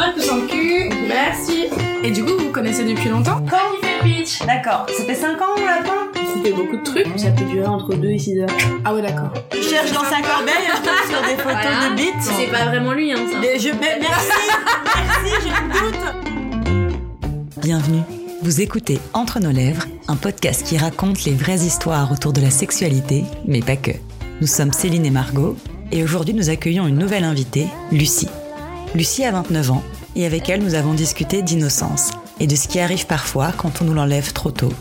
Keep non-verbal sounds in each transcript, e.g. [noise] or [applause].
Un coup sans cul. Merci. Et du coup, vous vous connaissez depuis longtemps Quand il fait pitch. D'accord. Ça fait 5 ans, lapin C'était beaucoup de trucs. Ça peut durer entre 2 et 6 heures. Ah ouais, d'accord. Je cherche dans sa corbeille, je tombe sur des photos Voilà. de bites. C'est pas vraiment lui, hein, ça. Mais je, mais merci, merci, j'ai le doute. Bienvenue. Vous écoutez Entre nos lèvres, un podcast qui raconte les vraies histoires autour de la sexualité, mais pas que. Nous sommes Céline et Margot, et aujourd'hui nous accueillons une nouvelle invitée, Lucie. Lucie a 29 ans, et avec elle nous avons discuté d'innocence, et de ce qui arrive parfois quand on nous l'enlève trop tôt.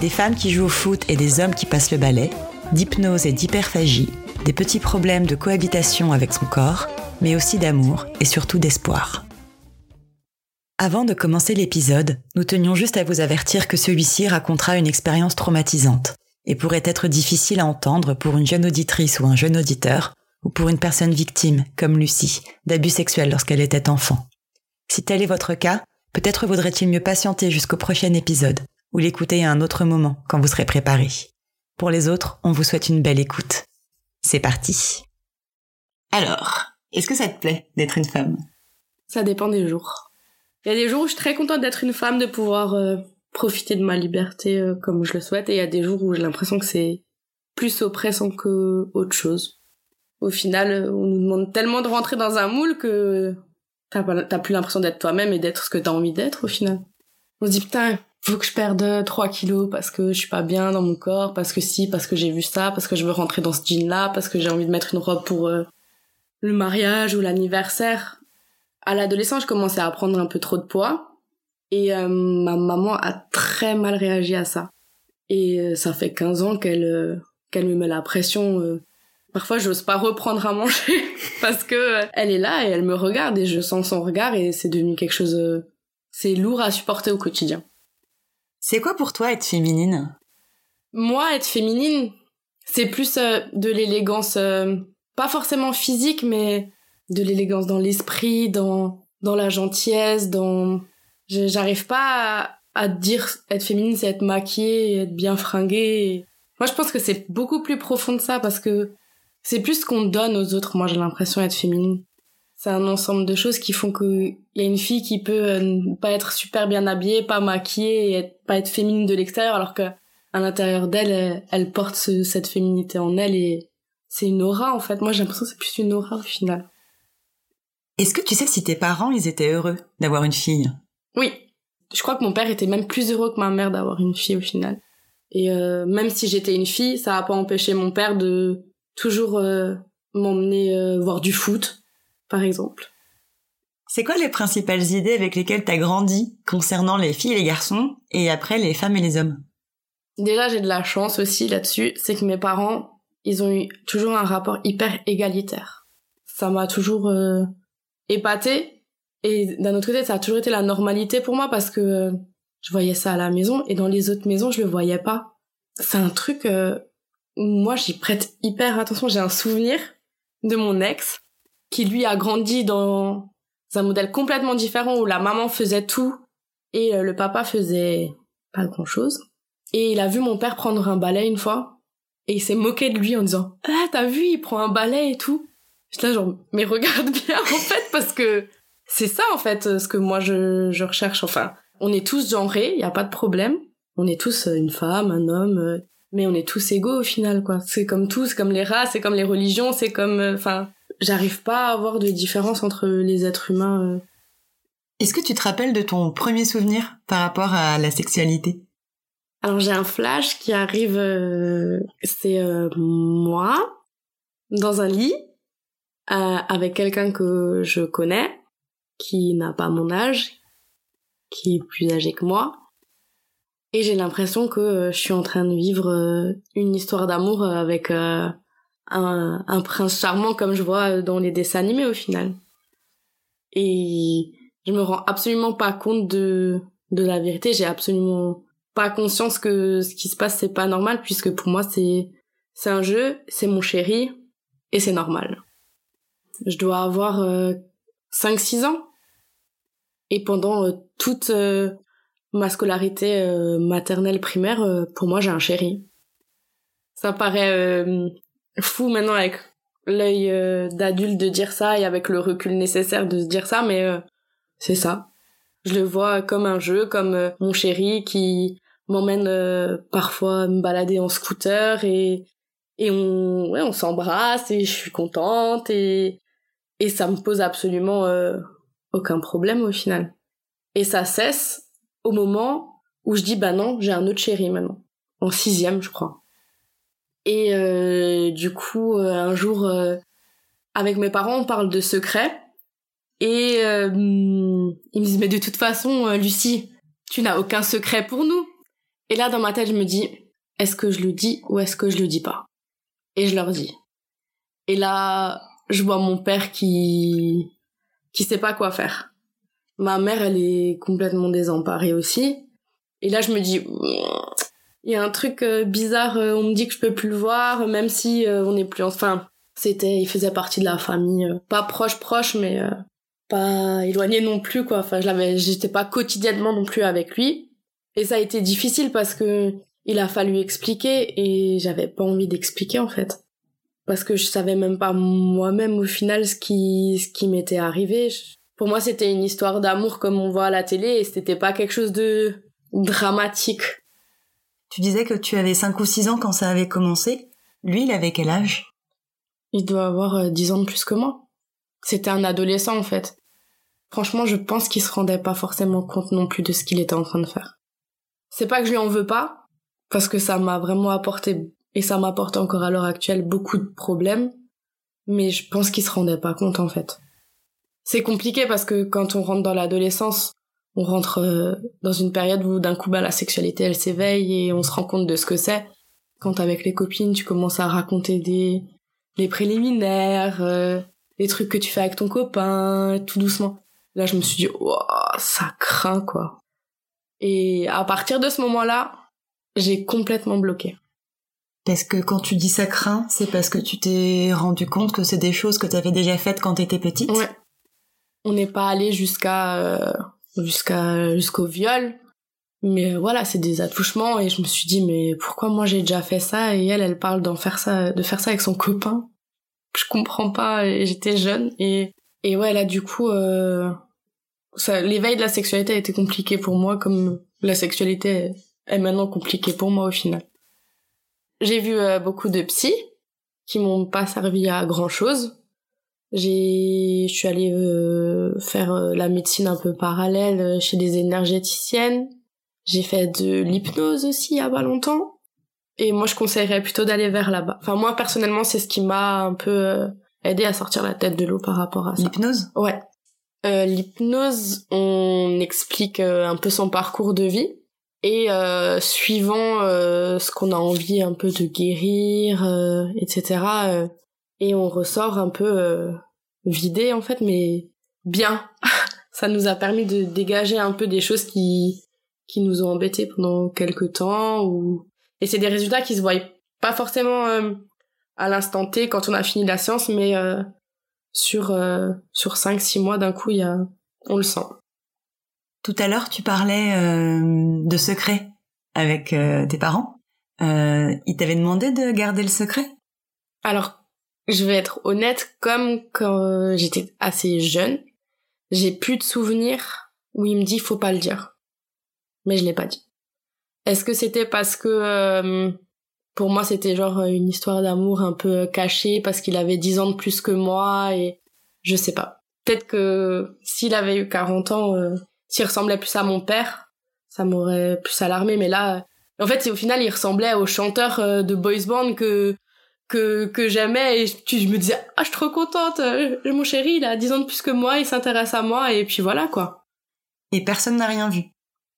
Des femmes qui jouent au foot et des hommes qui passent le balai, d'hypnose et d'hyperphagie, des petits problèmes de cohabitation avec son corps, mais aussi d'amour et surtout d'espoir. Avant de commencer l'épisode, nous tenions juste à vous avertir que celui-ci racontera une expérience traumatisante et pourrait être difficile à entendre pour une jeune auditrice ou un jeune auditeur, ou pour une personne victime, comme Lucie, d'abus sexuels lorsqu'elle était enfant. Si tel est votre cas, peut-être vaudrait-il mieux patienter jusqu'au prochain épisode, ou l'écouter à un autre moment quand vous serez préparé. Pour les autres, on vous souhaite une belle écoute. C'est parti. Alors, est-ce que ça te plaît d'être une femme? Ça dépend des jours. Il y a des jours où je suis très contente d'être une femme, de pouvoir euh, profiter de ma liberté euh, comme je le souhaite, et il y a des jours où j'ai l'impression que c'est plus oppressant que autre chose. Au final, on nous demande tellement de rentrer dans un moule que t'as plus l'impression d'être toi-même et d'être ce que t'as envie d'être au final. On se dit putain, faut que je perde 3 kilos parce que je suis pas bien dans mon corps, parce que si, parce que j'ai vu ça, parce que je veux rentrer dans ce jean-là, parce que j'ai envie de mettre une robe pour euh, le mariage ou l'anniversaire. À l'adolescence, je commençais à prendre un peu trop de poids et euh, ma maman a très mal réagi à ça. Et euh, ça fait 15 ans qu'elle qu'elle me met la pression. Parfois, j'ose pas reprendre à manger [laughs] parce que euh, elle est là et elle me regarde et je sens son regard et c'est devenu quelque chose. euh, c'est lourd à supporter au quotidien. C'est quoi pour toi être féminine? Moi, être féminine, c'est plus euh, de l'élégance, euh, pas forcément physique, mais de l'élégance dans l'esprit, dans dans la gentillesse, dans. J'arrive pas à, à dire être féminine, c'est être maquillée, être bien fringuée. Moi, je pense que c'est beaucoup plus profond de ça parce que c'est plus ce qu'on donne aux autres. Moi, j'ai l'impression d'être féminine. C'est un ensemble de choses qui font que il y a une fille qui peut euh, pas être super bien habillée, pas maquillée, et être, pas être féminine de l'extérieur, alors que à l'intérieur d'elle, elle, elle porte ce- cette féminité en elle et c'est une aura en fait. Moi, j'ai l'impression que c'est plus une aura au final. Est-ce que tu sais si tes parents, ils étaient heureux d'avoir une fille? Oui, je crois que mon père était même plus heureux que ma mère d'avoir une fille au final. Et euh, même si j'étais une fille, ça a pas empêché mon père de toujours euh, m'emmener euh, voir du foot, par exemple. C'est quoi les principales idées avec lesquelles t'as grandi concernant les filles et les garçons, et après les femmes et les hommes? Déjà, j'ai de la chance aussi là-dessus, c'est que mes parents, ils ont eu toujours un rapport hyper égalitaire. Ça m'a toujours euh, épatée, et d'un autre côté, ça a toujours été la normalité pour moi parce que euh, je voyais ça à la maison, et dans les autres maisons, je le voyais pas. C'est un truc moi, j'y prête hyper attention. J'ai un souvenir de mon ex qui, lui, a grandi dans un modèle complètement différent où la maman faisait tout et euh, le papa faisait pas grand-chose. Et il a vu mon père prendre un balai une fois. Et il s'est moqué de lui en disant Ah, t'as vu, il prend un balai et tout. J'étais là, genre, mais regarde [laughs] bien, en fait, parce que c'est ça, en fait, ce que moi je, je recherche. Enfin, on est tous genrés, y a pas de problème. On est tous euh, une femme, un homme, euh, mais on est tous égaux au final, quoi. C'est comme tout, c'est comme les races, c'est comme les religions, c'est comme. euh, Enfin, j'arrive pas à avoir de différence entre les êtres humains. euh. Est-ce que tu te rappelles de ton premier souvenir par rapport à la sexualité? Alors j'ai un flash qui arrive, euh, c'est euh, moi dans un lit euh, avec quelqu'un que je connais, qui n'a pas mon âge, qui est plus âgé que moi, et j'ai l'impression que euh, je suis en train de vivre euh, une histoire d'amour euh, avec un, prince charmant comme je vois dans les dessins animés au final. Et je me rends absolument pas compte de de la vérité, j'ai absolument pas conscience que ce qui se passe c'est pas normal puisque pour moi c'est c'est un jeu, c'est mon chéri et c'est normal. Je dois avoir euh, 5-6 ans et pendant toute ma scolarité euh, maternelle primaire euh, pour moi j'ai un chéri. Ça paraît euh, fou maintenant avec l'œil d'adulte de dire ça et avec le recul nécessaire de se dire ça mais c'est ça. Je le vois comme un jeu, comme mon chéri qui m'emmène parfois me balader en scooter et et on ouais, on s'embrasse et je suis contente et et ça me pose absolument aucun problème au final. Et ça cesse au moment où je dis bah non, j'ai un autre chéri maintenant. En sixième, je crois. Et euh, du coup, euh, un jour, euh, avec mes parents, on parle de secret. Et ils me disent mais de toute façon, Lucie, tu n'as aucun secret pour nous. Et là, dans ma tête, je me dis est-ce que je le dis ou est-ce que je le dis pas? Et je leur dis. Et là, je vois mon père qui qui sait pas quoi faire. Ma mère, elle est complètement désemparée aussi. Et là, je me dis, il y a un truc euh, bizarre, euh, on me dit que je peux plus le voir, même si euh, on n'est plus... Enfin, c'était, il faisait partie de la famille, pas proche proche, mais pas éloigné non plus, quoi. Enfin, je l'avais, j'étais pas quotidiennement non plus avec lui. Et ça a été difficile parce que il a fallu expliquer et j'avais pas envie d'expliquer, en fait parce que je savais même pas moi-même au final ce qui ce qui m'était arrivé. Pour moi, c'était une histoire d'amour comme on voit à la télé et c'était pas quelque chose de dramatique. Tu disais que tu avais 5 ou 6 ans quand ça avait commencé. Lui, il avait quel âge? Il doit avoir 10 euh, ans de plus que moi. C'était un adolescent en fait. Franchement, je pense qu'il se rendait pas forcément compte non plus de ce qu'il était en train de faire. C'est pas que je lui en veux pas, parce que ça m'a vraiment apporté et ça m'apporte encore à l'heure actuelle beaucoup de problèmes, mais je pense qu'il se rendait pas compte en fait. C'est compliqué parce que quand on rentre dans l'adolescence, on rentre euh, dans une période où d'un coup bah, la sexualité elle s'éveille et on se rend compte de ce que c'est. Quand avec les copines tu commences à raconter des les préliminaires, euh, les trucs que tu fais avec ton copain, tout doucement. Là je me suis dit oh, ça craint quoi. Et à partir de ce moment-là, j'ai complètement bloqué. Parce que quand tu dis ça craint, c'est parce que tu t'es rendu compte que c'est des choses que tu avais déjà faites quand tu étais petite? Ouais. On n'est pas allé jusqu'à euh, jusqu'à jusqu'au viol, mais voilà, c'est des attouchements et je me suis dit mais pourquoi moi j'ai déjà fait ça et elle elle parle d'en faire ça de faire ça avec son copain. Je comprends pas, j'étais jeune et et ouais là du coup euh, l'éveil de la sexualité a été compliqué pour moi comme la sexualité est maintenant compliquée pour moi au final. J'ai vu euh, beaucoup de psy qui m'ont pas servi à grand chose. J'ai, je suis allée euh, faire euh, la médecine un peu parallèle chez des énergéticiennes. J'ai fait de l'hypnose aussi il y a pas longtemps. Et moi, je conseillerais plutôt d'aller vers là-bas. Enfin, moi, personnellement, c'est ce qui m'a un peu aidé à sortir la tête de l'eau par rapport à ça. L'hypnose? Ouais. l'hypnose, on explique un peu son parcours de vie et euh, suivant euh, ce qu'on a envie un peu de guérir, euh, etc. Euh, et on ressort un peu euh, vidé en fait, mais bien. [laughs] Ça nous a permis de dégager un peu des choses qui qui nous ont embêtés pendant quelques temps ou et c'est des résultats qui se voient pas forcément à l'instant T quand on a fini la séance mais sur sur 5 6 mois d'un coup il y a on le sent tout à l'heure, tu parlais euh, de secret avec euh, tes parents. Euh, ils t'avaient demandé de garder le secret? Alors, je vais être honnête, comme quand j'étais assez jeune, j'ai plus de souvenirs où il me dit faut pas le dire. Mais je l'ai pas dit. Est-ce que c'était parce que euh, pour moi c'était genre une histoire d'amour un peu cachée parce qu'il avait 10 ans de plus que moi et je sais pas. Peut-être que s'il avait eu 40 ans, s'il ressemblait plus à mon père, ça m'aurait plus alarmé. Mais là, en fait, au final, il ressemblait au chanteur euh, de boys band que que que j'aimais et je, me disais ah je suis trop contente euh, mon chéri il a 10 ans de plus que moi il s'intéresse à moi et puis voilà quoi. Et personne n'a rien vu.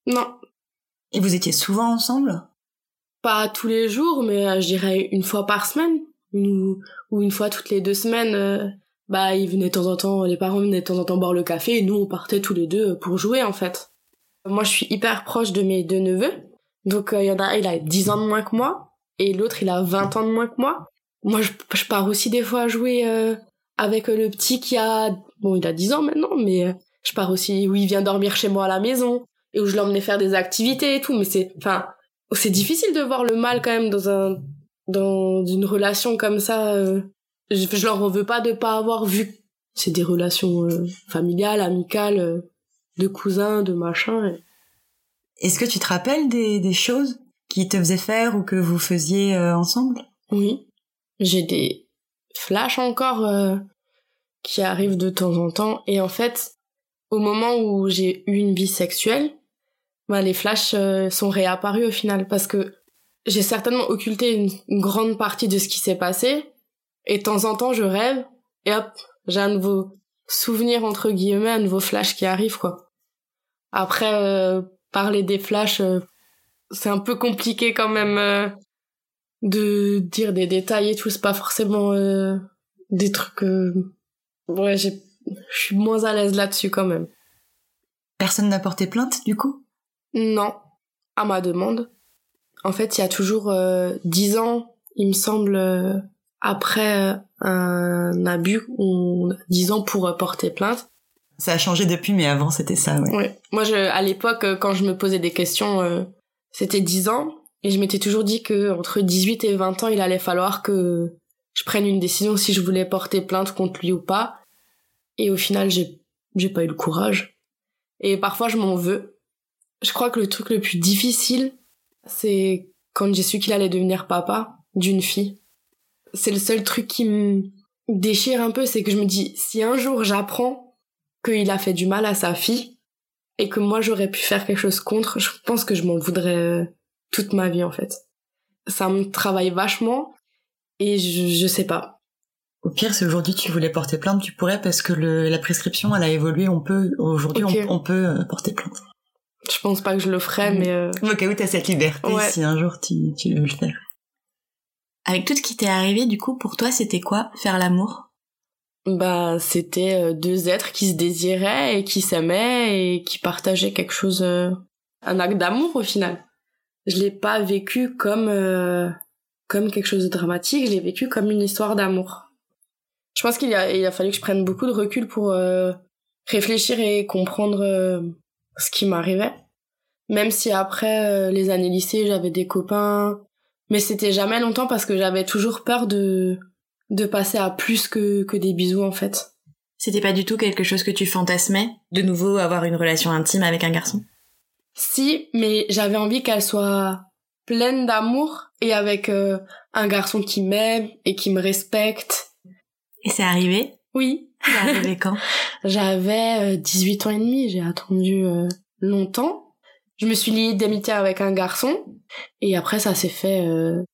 Non. Et vous étiez souvent ensemble? Pas tous les jours mais euh, je dirais une fois par semaine. Ou, ou une fois toutes les deux semaines bah ils venaient de temps en temps, les parents venaient de temps en temps boire le café et nous on partait tous les deux pour jouer en fait. Moi je suis hyper proche de mes deux neveux, donc euh, il y en a un il a 10 ans de moins que moi et l'autre il a 20 ans de moins que moi. Moi je, pars aussi des fois jouer euh, avec le petit qui a bon il a 10 ans maintenant mais euh, je pars aussi où il vient dormir chez moi à la maison et où je l'emmenais faire des activités et tout mais c'est enfin c'est difficile de voir le mal quand même dans un dans une relation comme ça je, je leur en veux pas de pas avoir vu. C'est des relations euh, familiales, amicales. Euh, de cousins, de machin. Est-ce que tu te rappelles des, des choses qui te faisaient faire ou que vous faisiez euh, ensemble? Oui, j'ai des flashs encore euh, qui arrivent de temps en temps. Et en fait, au moment où j'ai eu une vie sexuelle, bah, les flashs euh, sont réapparus au final parce que j'ai certainement occulté une, grande partie de ce qui s'est passé. Et de temps en temps, je rêve et hop, j'ai un nouveau souvenir entre guillemets, un nouveau flash qui arrive quoi. Après, euh, parler des flashs, c'est un peu compliqué quand même de dire des détails et tout. C'est pas forcément des trucs. Ouais, je suis moins à l'aise là-dessus quand même. Personne n'a porté plainte du coup? Non, à ma demande. En fait, il y a toujours dix ans, il me semble, après un abus, on dix ans pour porter plainte. Ça a changé depuis, mais avant c'était ça, ouais. ouais. Moi, je, à l'époque, quand je me posais des questions, euh, c'était 10 ans, et je m'étais toujours dit que entre 18 et 20 ans, il allait falloir que je prenne une décision si je voulais porter plainte contre lui ou pas. Et au final, j'ai, j'ai pas eu le courage. Et parfois, je m'en veux. Je crois que le truc le plus difficile, c'est quand j'ai su qu'il allait devenir papa d'une fille. C'est le seul truc qui me déchire un peu, c'est que je me dis, si un jour j'apprends qu'il a fait du mal à sa fille et que moi j'aurais pu faire quelque chose contre, je pense que je m'en voudrais euh, toute ma vie en fait. Ça me travaille vachement et je, je sais pas. Au pire, si aujourd'hui tu voulais porter plainte, tu pourrais parce que le, la prescription elle a évolué. On peut aujourd'hui on, peut euh, porter plainte. Je pense pas que je le ferais, mais euh... au cas où t'as cette liberté, si un jour tu, tu veux le faire. Avec tout ce qui t'est arrivé, du coup, pour toi, c'était quoi faire l'amour? bah c'était euh, deux êtres qui se désiraient et qui s'aimaient et qui partageaient quelque chose euh, un acte d'amour au final je l'ai pas vécu comme euh, comme quelque chose de dramatique je l'ai vécu comme une histoire d'amour. Je pense qu'il a il a fallu que je prenne beaucoup de recul pour réfléchir et comprendre ce qui m'arrivait. Même si après les années lycée j'avais des copains mais c'était jamais longtemps parce que j'avais toujours peur de de passer à plus que, que des bisous en fait. C'était pas du tout quelque chose que tu fantasmais, de nouveau avoir une relation intime avec un garçon? Si, mais j'avais envie qu'elle soit pleine d'amour et avec euh, un garçon qui m'aime et qui me respecte. Et c'est arrivé Oui. C'est arrivé quand [laughs] J'avais 18 euh, ans et demi, j'ai attendu euh, longtemps. Je me suis liée d'amitié avec un garçon et après ça s'est fait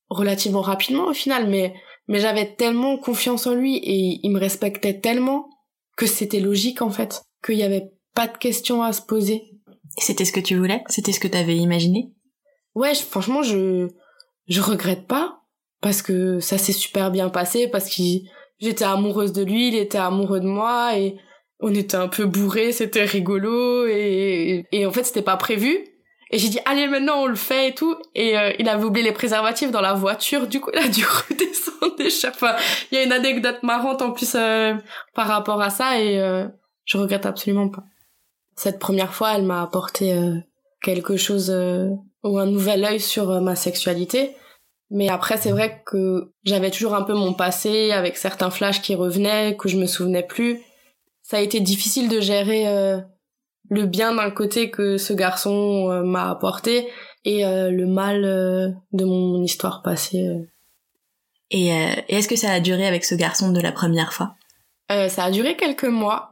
relativement rapidement au final, mais mais j'avais tellement confiance en lui et il me respectait tellement que c'était logique en fait, qu'il n'y avait pas de questions à se poser. C'était ce que tu voulais? C'était ce que tu avais imaginé? Ouais, franchement, je je regrette pas parce que ça s'est super bien passé parce que j'étais amoureuse de lui, il était amoureux de moi et on était un peu bourrés, c'était rigolo et et en fait, c'était pas prévu et j'ai dit, allez, maintenant, on le fait et tout. Et euh, il avait oublié les préservatifs dans la voiture. Du coup, il a dû [laughs] redescendre des Enfin, il y a une anecdote marrante en plus euh, par rapport à ça et euh, je regrette absolument pas. Cette première fois, elle m'a apporté quelque chose ou un nouvel œil sur ma sexualité. Mais après, c'est vrai que j'avais toujours un peu mon passé avec certains flashs qui revenaient, que je me souvenais plus. Ça a été difficile de gérer le bien d'un côté que ce garçon euh, m'a apporté et euh, le mal euh, de mon histoire passée. Et, est-ce que ça a duré avec ce garçon de la première fois? Ça a duré quelques mois.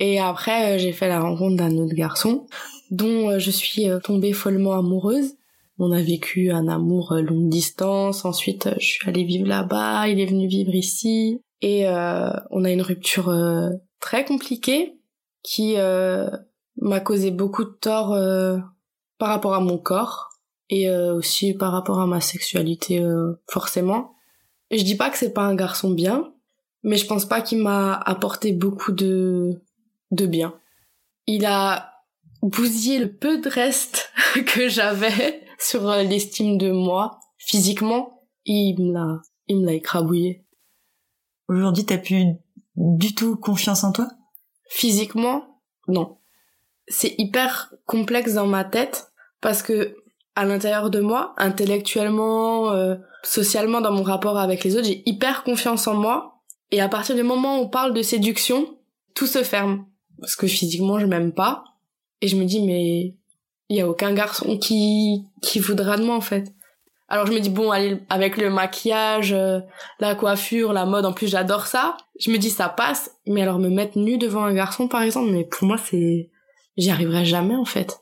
Et après, j'ai fait la rencontre d'un autre garçon dont je suis tombée follement amoureuse. On a vécu un amour longue distance. Ensuite, je suis allée vivre là-bas. Il est venu vivre ici. Et on a une rupture très compliquée qui m'a causé beaucoup de tort euh, par rapport à mon corps et euh, aussi par rapport à ma sexualité euh, forcément. Je dis pas que c'est pas un garçon bien, mais je pense pas qu'il m'a apporté beaucoup de de bien. Il a bousillé le peu de reste [laughs] que j'avais sur l'estime de moi physiquement, il me l'a il me l'a écrabouillé. Aujourd'hui, t'as plus du tout confiance en toi? Physiquement, non c'est hyper complexe dans ma tête parce que à l'intérieur de moi, intellectuellement, euh, socialement, dans mon rapport avec les autres, j'ai hyper confiance en moi. Et à partir du moment où on parle de séduction, tout se ferme. Parce que physiquement, je m'aime pas. Et je me dis, mais il y a aucun garçon qui, qui voudra de moi, en fait. Alors je me dis, bon, allez, avec le maquillage, euh, la coiffure, la mode, en plus j'adore ça. Je me dis, ça passe. Mais alors me mettre nue devant un garçon, par exemple, mais pour moi, c'est... J'y arriverai jamais, en fait.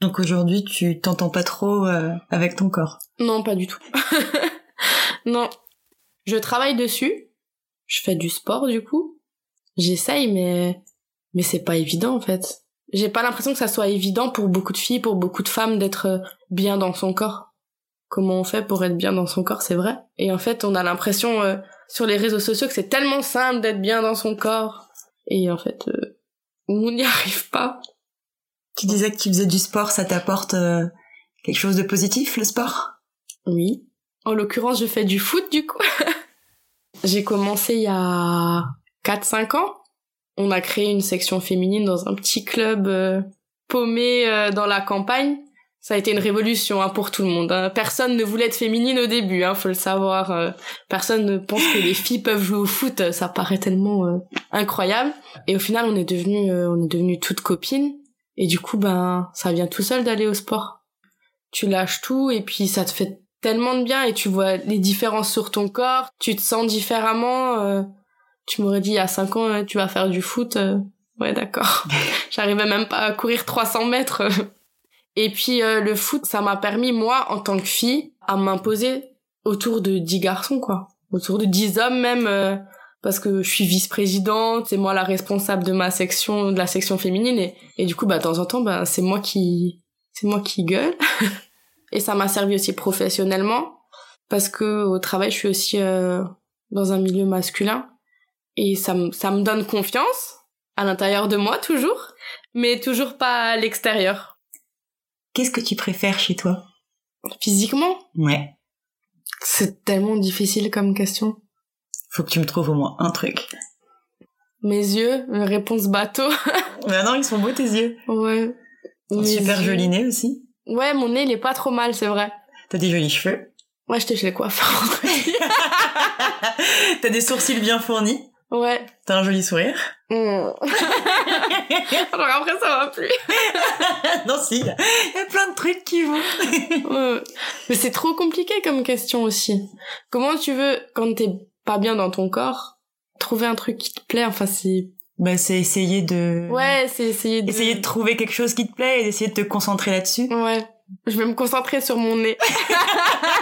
Donc aujourd'hui, tu t'entends pas trop euh, avec ton corps? Non, pas du tout. [laughs] non. Je travaille dessus. Je fais du sport, du coup. J'essaye, mais... Mais c'est pas évident, en fait. J'ai pas l'impression que ça soit évident pour beaucoup de filles, pour beaucoup de femmes d'être euh, bien dans son corps. Comment on fait pour être bien dans son corps, c'est vrai. Et en fait, on a l'impression euh, sur les réseaux sociaux que c'est tellement simple d'être bien dans son corps. Et en fait, euh, on n'y [laughs] arrive pas. Tu disais que tu faisais du sport, ça t'apporte quelque chose de positif, le sport? Oui. En l'occurrence, je fais du foot, du coup. [laughs] J'ai commencé il y a 4-5 ans on a créé une section féminine dans un petit club euh, paumé euh, dans la campagne. Ça a été une révolution hein, pour tout le monde. Hein. Personne ne voulait être féminine au début, hein, faut le savoir. Euh. personne ne pense que les filles peuvent jouer au foot. Ça paraît tellement incroyable. Et au final, on est devenu, on est devenu toutes copines. Et du coup, ben, ça vient tout seul d'aller au sport. Tu lâches tout et puis ça te fait tellement de bien et tu vois les différences sur ton corps. Tu te sens différemment tu m'aurais dit il y a 5 ans, tu vas faire du foot. Euh, ouais, d'accord. [laughs] J'arrivais même pas à courir 300 mètres. [laughs] Et puis euh, le foot, ça m'a permis, moi, en tant que fille, à m'imposer autour de 10 garçons, quoi. Autour de 10 hommes même, euh, parce que je suis vice-présidente, c'est moi la responsable de ma section, de la section féminine, et, et du coup, bah, de temps en temps, bah, c'est moi qui, c'est moi qui gueule. [laughs] et ça m'a servi aussi professionnellement, parce que au travail, je suis aussi dans un milieu masculin et ça me ça me donne confiance à l'intérieur de moi toujours mais toujours pas à l'extérieur. Qu'est-ce que tu préfères chez toi? Physiquement? Ouais. C'est tellement difficile comme question. Faut que tu me trouves au moins un truc. Mes yeux une réponse bateau. [laughs] Mais non ils sont beaux tes yeux. Ouais. Super joli nez aussi. Ouais mon nez il est pas trop mal c'est vrai. T'as des jolis cheveux. Ouais j'étais chez le coiffeur [laughs] t'as des sourcils bien fournis Ouais. T'as un joli sourire. Mmh. [laughs] Alors après, ça va plus. [laughs] non, si. Il y a plein de trucs qui vont. [laughs] ouais. Mais c'est trop compliqué comme question aussi. Comment tu veux, quand t'es pas bien dans ton corps, trouver un truc qui te plaît? Enfin, c'est... Bah, c'est essayer de... Ouais, c'est essayer de... Essayer de trouver quelque chose qui te plaît et d'essayer de te concentrer là-dessus. Ouais. Je vais me concentrer sur mon nez.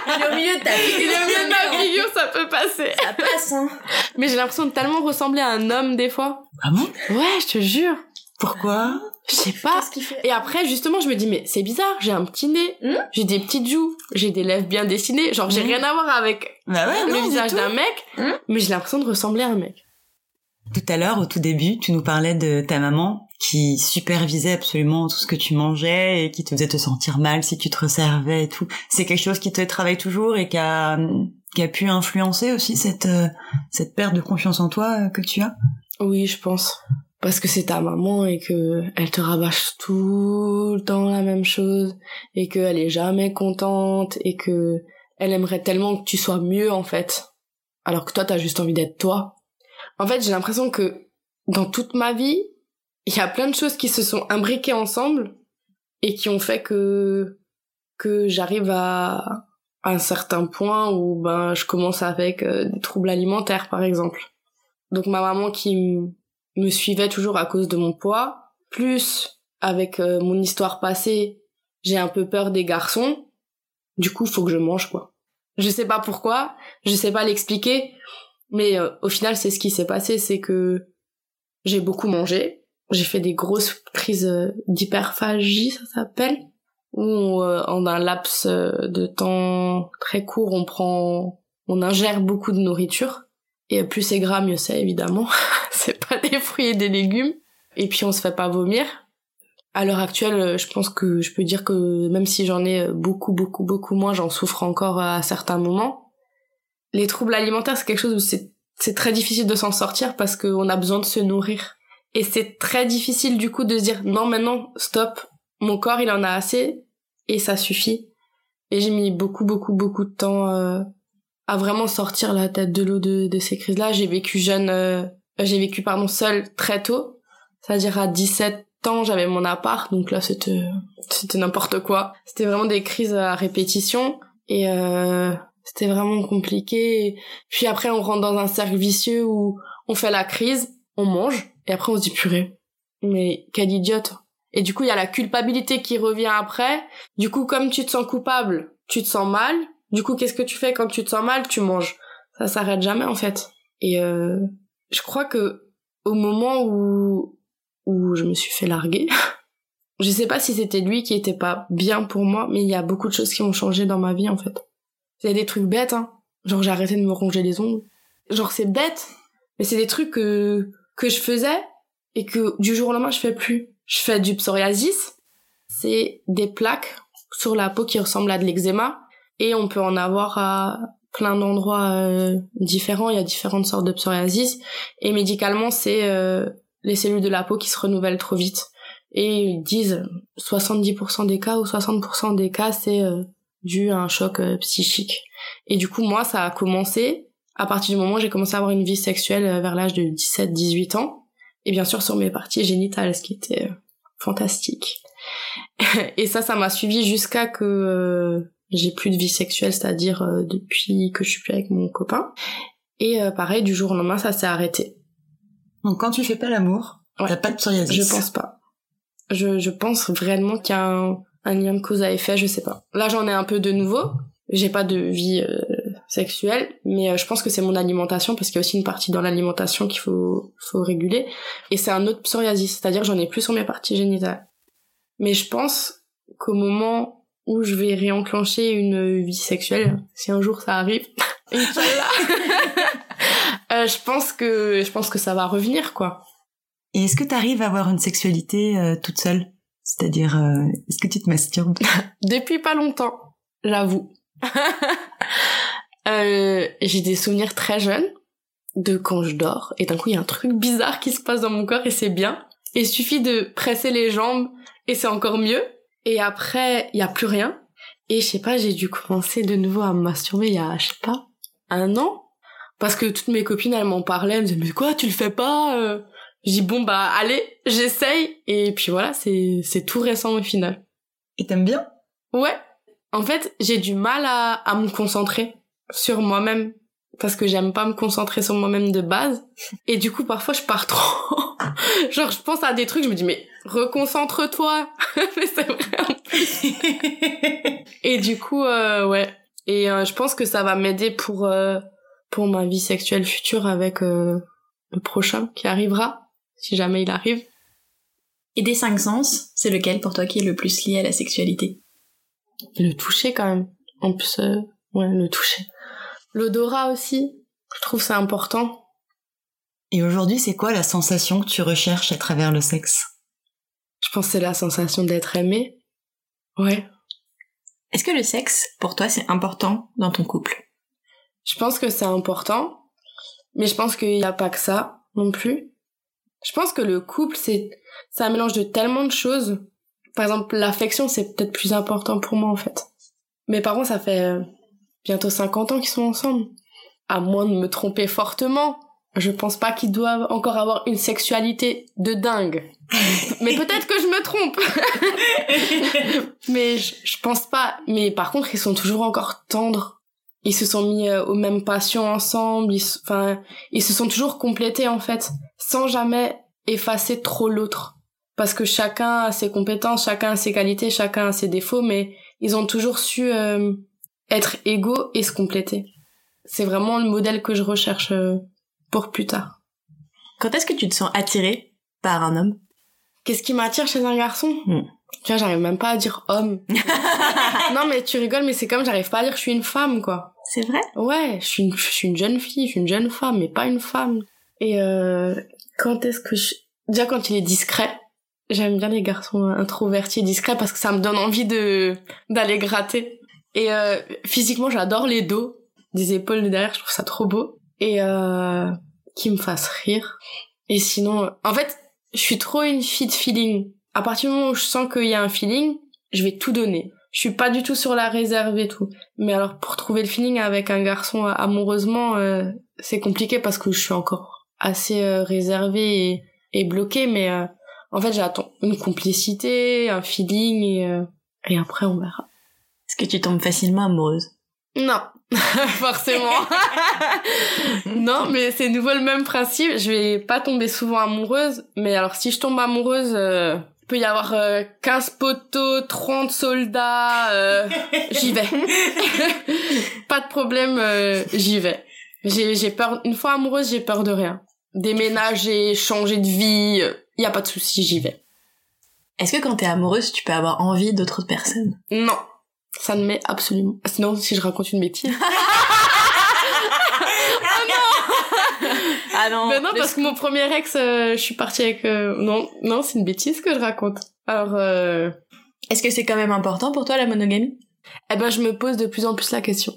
Il est au milieu de ta figure. Il est au milieu de ma figure, ça peut passer. Ça passe, hein. Mais j'ai l'impression de tellement ressembler à un homme des fois. Ah bon? Ouais, je te jure. Pourquoi? Je sais pas. Qu'est-ce qu'il fait? Et après, justement, je me dis, mais c'est bizarre, j'ai un petit nez, Hmm? J'ai des petites joues, j'ai des lèvres bien dessinées. Genre, j'ai Hmm. rien à voir avec Bah ouais, le non, visage d'un mec, Hmm? mais j'ai l'impression de ressembler à un mec. Tout à l'heure, au tout début, tu nous parlais de ta maman qui supervisait absolument tout ce que tu mangeais et qui te faisait te sentir mal si tu te resservais et tout. C'est quelque chose qui te travaille toujours et qui a, qui a pu influencer aussi cette, euh, cette perte de confiance en toi euh, que tu as? Oui, je pense. Parce que c'est ta maman et que elle te rabâche tout le temps la même chose et qu'elle est jamais contente et que elle aimerait tellement que tu sois mieux en fait. Alors que toi t'as juste envie d'être toi. En fait, j'ai l'impression que dans toute ma vie, il y a plein de choses qui se sont imbriquées ensemble et qui ont fait que que j'arrive à à un certain point où ben je commence avec euh, des troubles alimentaires par exemple. Donc ma maman qui me suivait toujours à cause de mon poids, plus avec euh, mon histoire passée, j'ai un peu peur des garçons. Du coup, faut que je mange quoi. Je sais pas pourquoi, je sais pas l'expliquer, mais euh, au final, c'est ce qui s'est passé, c'est que j'ai beaucoup J'ai fait des grosses crises d'hyperphagie, ça s'appelle, où euh, en un laps euh, de temps très court, on prend, on ingère beaucoup de nourriture. Et plus c'est gras, mieux c'est évidemment. [laughs] c'est pas des fruits et des légumes. Et puis on se fait pas vomir. À l'heure actuelle, euh, je pense que je peux dire que même si j'en ai euh, beaucoup, beaucoup, beaucoup moins, j'en souffre encore à certains moments. Les troubles alimentaires, c'est quelque chose où c'est c'est très difficile de s'en sortir parce qu'on a besoin de se nourrir. Et c'est très difficile du coup de se dire non maintenant stop, mon corps il en a assez et ça suffit. Et j'ai mis beaucoup beaucoup beaucoup de temps euh, à vraiment sortir la tête de l'eau de, de ces crises-là. J'ai vécu jeune, euh, j'ai vécu pardon seule très tôt, c'est-à-dire à 17 ans, j'avais mon appart, donc là c'était c'était n'importe quoi. C'était vraiment des crises à répétition et euh, c'était vraiment compliqué. Puis après on rentre dans un cercle vicieux où on fait la crise, on mange et après on se dit purée. Mais quelle idiote. Et du coup il y a la culpabilité qui revient après. Du coup comme tu te sens coupable, tu te sens mal. Du coup qu'est-ce que tu fais quand tu te sens mal? Tu manges. Ça s'arrête jamais en fait. Et euh, je crois que au moment où où je me suis fait larguer. [laughs] je sais pas si c'était lui qui était pas bien pour moi, mais il y a beaucoup de choses qui ont changé dans ma vie en fait. Il y a des trucs bêtes, hein. Genre j'ai arrêté de me ronger les ongles. Genre c'est bête, mais c'est des trucs que que je faisais et que du jour au lendemain je fais plus. Je fais du psoriasis, c'est des plaques sur la peau qui ressemblent à de l'eczéma. Et on peut en avoir à plein d'endroits euh, différents, il y a différentes sortes de psoriasis. Et médicalement c'est euh, les cellules de la peau qui se renouvellent trop vite. Et ils disent 70% des cas ou 60% des cas c'est euh, dû à un choc psychique. Et du coup moi ça a commencé. À partir du moment où j'ai commencé à avoir une vie sexuelle vers l'âge de 17-18 ans et bien sûr sur mes parties génitales ce qui était fantastique. [laughs] et ça ça m'a suivi jusqu'à que j'ai plus de vie sexuelle, c'est-à-dire depuis que je suis plus avec mon copain. Et pareil, du jour au lendemain, ça s'est arrêté. Donc quand tu fais pas l'amour, ouais. t'as pas de psoriasis. Je pense pas. Je, je pense vraiment qu'il y a un, un, lien de cause à effet, je sais pas. Là j'en ai un peu de nouveau. J'ai pas de vie euh, sexuelle, mais euh, je pense que c'est mon alimentation parce qu'il y a aussi une partie dans l'alimentation qu'il faut faut réguler. Et c'est un autre psoriasis, c'est-à-dire j'en ai plus sur mes parties génitales. Mais je pense qu'au moment où je vais réenclencher une vie sexuelle, si un jour ça arrive, [laughs] [laughs] Euh, je pense que je pense que ça va revenir quoi. Et est-ce que tu arrives à avoir une sexualité euh, toute seule? C'est-à-dire euh, est-ce que tu te masturbes [laughs] Depuis pas longtemps, j'avoue. J'ai des souvenirs très jeunes de quand je dors et d'un coup il y a un truc bizarre qui se passe dans mon corps et c'est bien. Et il suffit de presser les jambes et c'est encore mieux. Et après, il y a plus rien. Et je sais pas, j'ai dû commencer de nouveau à me masturber il y a, je sais pas, un an. Parce que toutes mes copines elles m'en parlaient elles me disaient mais quoi tu le fais pas euh? Je dis bon bah allez j'essaye. Et puis voilà c'est c'est tout récent au final. Et t'aimes bien? Ouais. En fait j'ai du mal à à me concentrer sur moi-même parce que j'aime pas me concentrer sur moi-même de base [laughs] et du coup parfois je pars trop [laughs] genre je pense à des trucs je me dis mais reconcentre-toi [laughs] mais c'est vrai et du coup euh, ouais et euh, je pense que ça va m'aider pour euh, pour ma vie sexuelle future avec euh, le prochain qui arrivera, si jamais il arrive. Et des cinq sens, c'est lequel pour toi qui est le plus lié à la sexualité? Le toucher quand même. En plus, ouais, le toucher. L'odorat aussi, je trouve ça important. Et aujourd'hui, c'est quoi la sensation que tu recherches à travers le sexe? Je pense que c'est la sensation d'être aimé. Ouais. Est-ce que le sexe, pour toi, c'est important dans ton couple? Je pense que c'est important, mais je pense qu'il n'y a pas que ça non plus. Je pense que le couple, c'est, c'est un mélange de tellement de choses. Par exemple, l'affection, c'est peut-être plus important pour moi, en fait. Mes parents, ça fait euh, bientôt 50 ans qu'ils sont ensemble. À moins de me tromper fortement, je pense pas qu'ils doivent encore avoir une sexualité de dingue. [laughs] Mais peut-être que je me trompe. [laughs] Mais je, je, pense pas. Mais par contre, ils sont toujours encore tendres. Ils se sont mis euh, aux mêmes passions ensemble. Enfin, ils, se sont toujours complétés en fait, sans jamais effacer trop l'autre. Parce que chacun a ses compétences, chacun a ses qualités, chacun a ses défauts, mais ils ont toujours su euh, être égaux et se compléter. C'est vraiment le modèle que je recherche euh, pour plus tard. Quand est-ce que tu te sens attiré par un homme? Qu'est-ce qui m'attire chez un garçon? Mm. Tu vois, j'arrive même pas à dire homme. [laughs] non, mais tu rigoles, mais c'est comme j'arrive pas à dire je suis une femme, quoi. C'est vrai? Ouais, je suis, une, je suis une jeune fille, je suis une jeune femme, mais pas une femme. Et euh, quand est-ce que je... Déjà, quand il est discret, j'aime bien les garçons introvertis et discrets parce que ça me donne envie de d'aller gratter. Et euh, physiquement, j'adore les dos, des épaules de derrière, je trouve ça trop beau. Et euh, qui me fasse rire. Et sinon, en fait, je suis trop une fille de feeling. À partir du moment où je sens qu'il y a un feeling, je vais tout donner. Je suis pas du tout sur la réserve et tout. Mais alors pour trouver le feeling avec un garçon amoureusement, euh, c'est compliqué parce que je suis encore assez euh, réservée et, bloquée. Mais euh, En fait, j'attends une complicité, un feeling et, euh, et après on verra. Est-ce que tu tombes facilement amoureuse Non, [laughs] forcément. [laughs] non, mais c'est nouveau le même principe. Je vais pas tomber souvent amoureuse, mais alors si je tombe amoureuse, euh, il peut y avoir euh, 15 poteaux, 30 soldats, euh, [laughs] j'y vais. pas de problème, euh, j'y vais. J'ai j'ai peur. Une fois amoureuse, j'ai peur de rien. Déménager, changer de vie, il y a pas de souci, j'y vais. Est-ce que quand t'es amoureuse, tu peux avoir envie d'autres personnes? Non, ça ne m'est absolument. Sinon, si je raconte une bêtise. [laughs] Ah non Mais non, parce que mon premier ex, euh, je suis partie avec. euh, Non, non, c'est une bêtise que je raconte. Alors, euh... Est-ce que c'est quand même important pour toi la monogamie? eh ben, je me pose de plus en plus la question.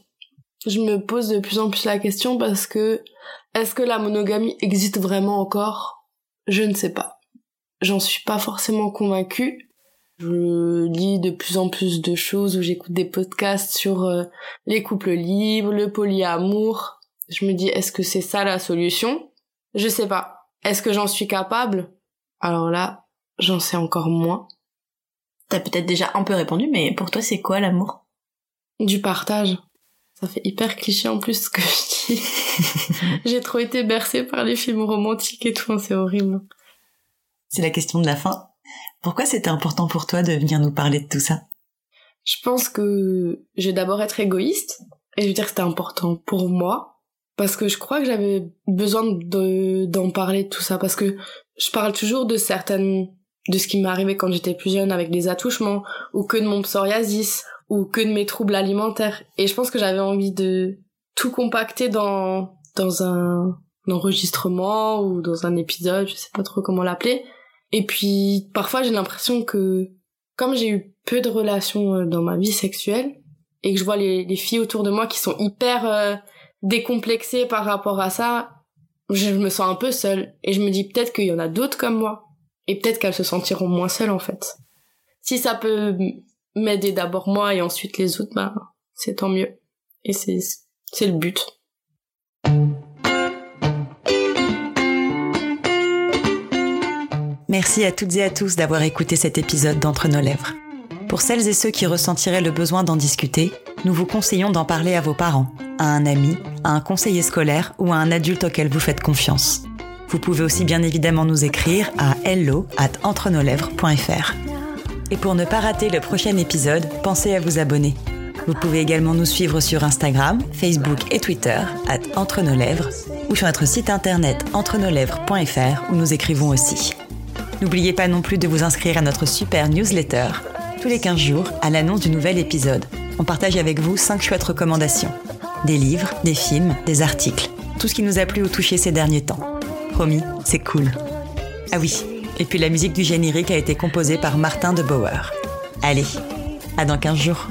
Je me pose de plus en plus la question parce que est-ce que la monogamie existe vraiment encore? Je ne sais pas. J'en suis pas forcément convaincue. Je lis de plus en plus de choses où j'écoute des podcasts sur euh, les couples libres, le polyamour. Je me dis est-ce que c'est ça la solution? Je sais pas. Est-ce que j'en suis capable? Alors là, j'en sais encore moins. T'as peut-être déjà un peu répondu, mais pour toi, c'est quoi l'amour? Du partage. Ça fait hyper cliché en plus ce que je dis. [laughs] J'ai trop été bercée par les films romantiques et tout, hein, c'est horrible. C'est la question de la fin. Pourquoi c'était important pour toi de venir nous parler de tout ça? Je pense que je vais d'abord être égoïste et je veux dire que c'était important pour moi parce que je crois que j'avais besoin de d'en parler de tout ça parce que je parle toujours de certaines de ce qui m'est arrivé quand j'étais plus jeune avec des attouchements ou que de mon psoriasis ou que de mes troubles alimentaires et je pense que j'avais envie de tout compacter dans dans un, enregistrement ou dans un épisode, je sais pas trop comment l'appeler. Et puis parfois j'ai l'impression que comme j'ai eu peu de relations euh, dans ma vie sexuelle et que je vois les, les filles autour de moi qui sont hyper euh, décomplexées par rapport à ça, je me sens un peu seule et je me dis peut-être qu'il y en a d'autres comme moi et peut-être qu'elles se sentiront moins seules en fait. Si ça peut m'aider d'abord moi et ensuite les autres, bah c'est tant mieux. Et c'est c'est le but. Merci à toutes et à tous d'avoir écouté cet épisode d'Entre nos lèvres. Pour celles et ceux qui ressentiraient le besoin d'en discuter, nous vous conseillons d'en parler à vos parents, à un ami, à un conseiller scolaire ou à un adulte auquel vous faites confiance. Vous pouvez aussi bien évidemment nous écrire à hello at entrenoslèvres.fr. Et pour ne pas rater le prochain épisode, pensez à vous abonner. Vous pouvez également nous suivre sur Instagram, Facebook et Twitter, at Entre nos lèvres, ou sur notre site internet entrenoslèvres.fr où nous écrivons aussi. N'oubliez pas non plus de vous inscrire à notre super newsletter. Tous les 15 jours, à l'annonce du nouvel épisode, on partage avec vous 5 chouettes recommandations. Des livres, des films, des articles. Tout ce qui nous a plu ou touché ces derniers temps. Promis, c'est cool. Ah oui, et puis la musique du générique a été composée par Martin de Bauer. Allez, à dans 15 jours.